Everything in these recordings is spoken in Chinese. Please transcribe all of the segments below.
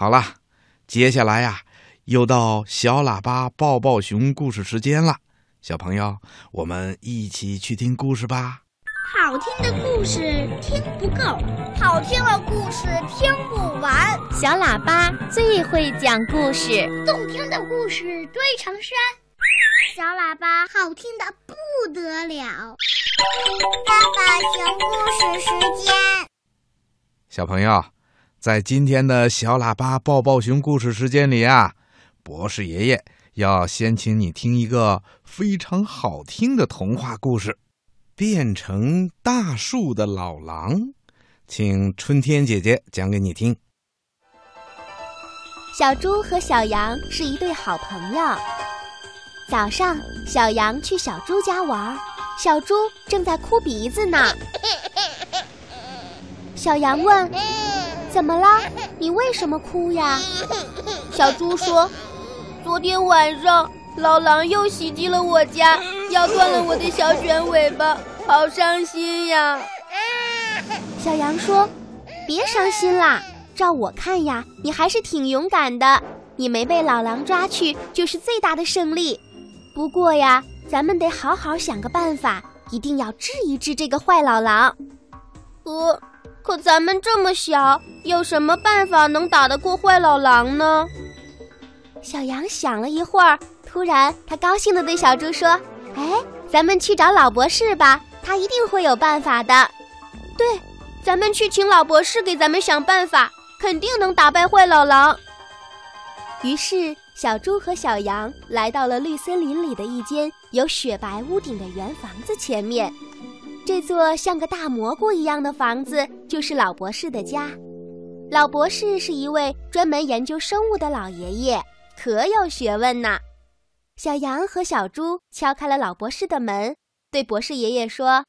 好了，接下来呀，又到小喇叭抱抱熊故事时间了。小朋友，我们一起去听故事吧。好听的故事听不够，好听的故事听不完。小喇叭最会讲故事，动听的故事堆成山。小喇叭好听的不得了。爸爸讲故事时间，小朋友。在今天的小喇叭抱抱熊故事时间里啊，博士爷爷要先请你听一个非常好听的童话故事，《变成大树的老狼》，请春天姐姐讲给你听。小猪和小羊是一对好朋友。早上，小羊去小猪家玩，小猪正在哭鼻子呢。小羊问。怎么了？你为什么哭呀？小猪说：“昨天晚上老狼又袭击了我家，咬断了我的小卷尾巴，好伤心呀。”小羊说：“别伤心啦，照我看呀，你还是挺勇敢的。你没被老狼抓去，就是最大的胜利。不过呀，咱们得好好想个办法，一定要治一治这个坏老狼。”呃。可咱们这么小，有什么办法能打得过坏老狼呢？小羊想了一会儿，突然他高兴地对小猪说：“哎，咱们去找老博士吧，他一定会有办法的。”对，咱们去请老博士给咱们想办法，肯定能打败坏老狼。于是，小猪和小羊来到了绿森林里的一间有雪白屋顶的圆房子前面。这座像个大蘑菇一样的房子，就是老博士的家。老博士是一位专门研究生物的老爷爷，可有学问呢。小羊和小猪敲开了老博士的门，对博士爷爷说：“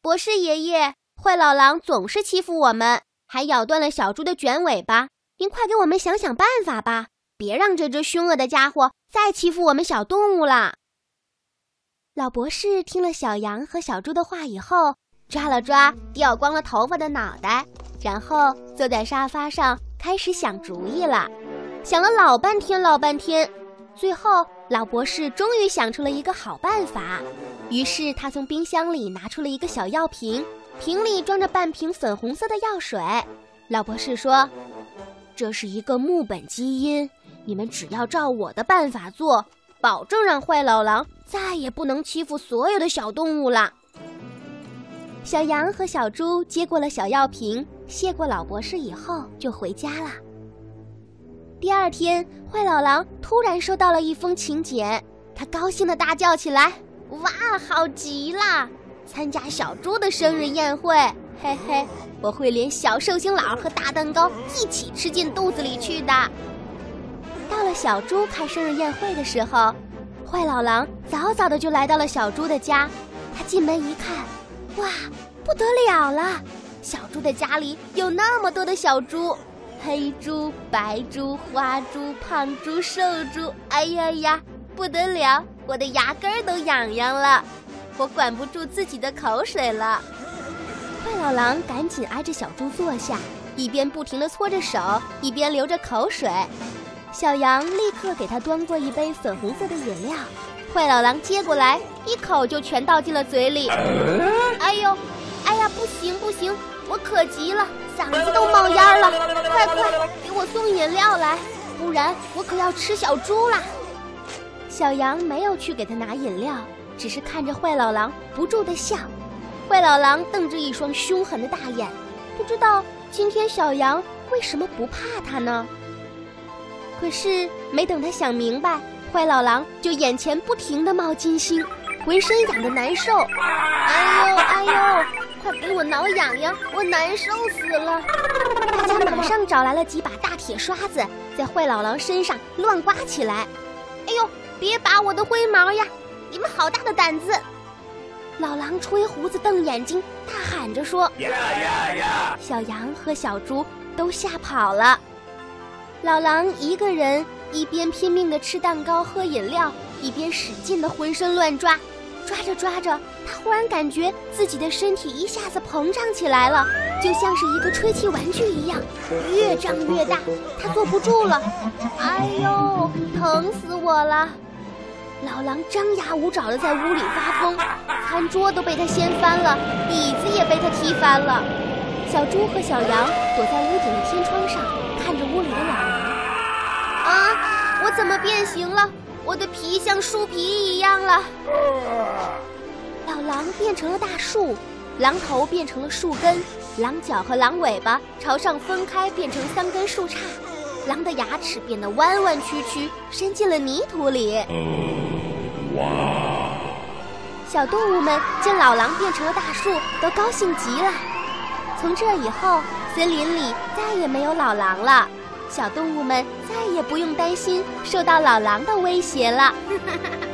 博士爷爷，坏老狼总是欺负我们，还咬断了小猪的卷尾巴。您快给我们想想办法吧，别让这只凶恶的家伙再欺负我们小动物了。”老博士听了小羊和小猪的话以后，抓了抓掉光了头发的脑袋，然后坐在沙发上开始想主意了。想了老半天，老半天，最后老博士终于想出了一个好办法。于是他从冰箱里拿出了一个小药瓶，瓶里装着半瓶粉红色的药水。老博士说：“这是一个木本基因，你们只要照我的办法做。”保证让坏老狼再也不能欺负所有的小动物了。小羊和小猪接过了小药瓶，谢过老博士以后就回家了。第二天，坏老狼突然收到了一封请柬，他高兴地大叫起来：“哇，好极了！参加小猪的生日宴会，嘿嘿，我会连小寿星佬和大蛋糕一起吃进肚子里去的。”小猪开生日宴会的时候，坏老狼早早的就来到了小猪的家。他进门一看，哇，不得了了！小猪的家里有那么多的小猪，黑猪、白猪、花猪、胖猪、瘦猪，哎呀呀，不得了！我的牙根儿都痒痒了，我管不住自己的口水了。坏老狼赶紧挨着小猪坐下，一边不停的搓着手，一边流着口水。小羊立刻给他端过一杯粉红色的饮料，坏老狼接过来，一口就全倒进了嘴里。哎呦，哎呀，不行不行，我渴极了，嗓子都冒烟了，快快给我送饮料来，不然我可要吃小猪啦！小羊没有去给他拿饮料，只是看着坏老狼不住的笑。坏老狼瞪着一双凶狠的大眼，不知道今天小羊为什么不怕他呢？可是没等他想明白，坏老狼就眼前不停的冒金星，浑身痒的难受。哎呦哎呦，快给我挠痒痒，我难受死了！大家马上找来了几把大铁刷子，在坏老狼身上乱刮起来。哎呦，别拔我的灰毛呀！你们好大的胆子！老狼吹胡子瞪眼睛，大喊着说：“呀呀呀！”小羊和小猪都吓跑了。老狼一个人一边拼命地吃蛋糕、喝饮料，一边使劲地浑身乱抓。抓着抓着，他忽然感觉自己的身体一下子膨胀起来了，就像是一个吹气玩具一样，越胀越大。他坐不住了，哎呦，疼死我了！老狼张牙舞爪的在屋里发疯，餐桌都被他掀翻了，椅子也被他踢翻了。小猪和小羊躲在屋顶的天窗上，变形了？我的皮像树皮一样了。老狼变成了大树，狼头变成了树根，狼角和狼尾巴朝上分开，变成三根树杈。狼的牙齿变得弯弯曲曲，伸进了泥土里。哇！小动物们见老狼变成了大树，都高兴极了。从这以后，森林里再也没有老狼了。小动物们再也不用担心受到老狼的威胁了。